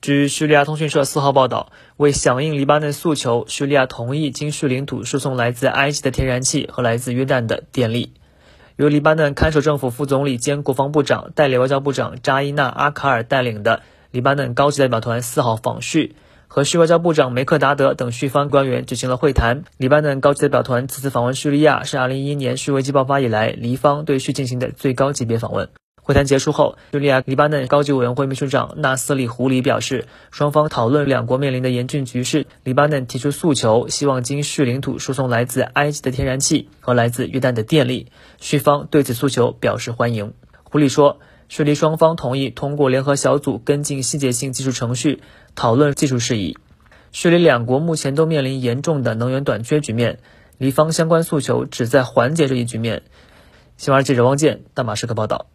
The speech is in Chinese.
据叙利亚通讯社四号报道，为响应黎巴嫩诉求，叙利亚同意经叙领土输送来自埃及的天然气和来自约旦的电力。由黎巴嫩看守政府副总理兼国防部长、代理外交部长扎伊纳·阿卡尔带领的黎巴嫩高级代表团四号访叙，和叙外交部长梅克达德等叙方官员举行了会谈。黎巴嫩高级代表团此次访问叙利亚，是2011年叙危机爆发以来黎方对叙进行的最高级别访问。会谈结束后，叙利亚黎巴嫩高级委员会秘书长纳斯里胡里表示，双方讨论两国面临的严峻局势。黎巴嫩提出诉求，希望经叙领土输送来自埃及的天然气和来自约旦的电力。叙方对此诉求表示欢迎。胡里说，叙黎双方同意通过联合小组跟进细节性技术程序，讨论技术事宜。叙黎两国目前都面临严重的能源短缺局面，黎方相关诉求旨在缓解这一局面。新华社记者汪建，大马士革报道。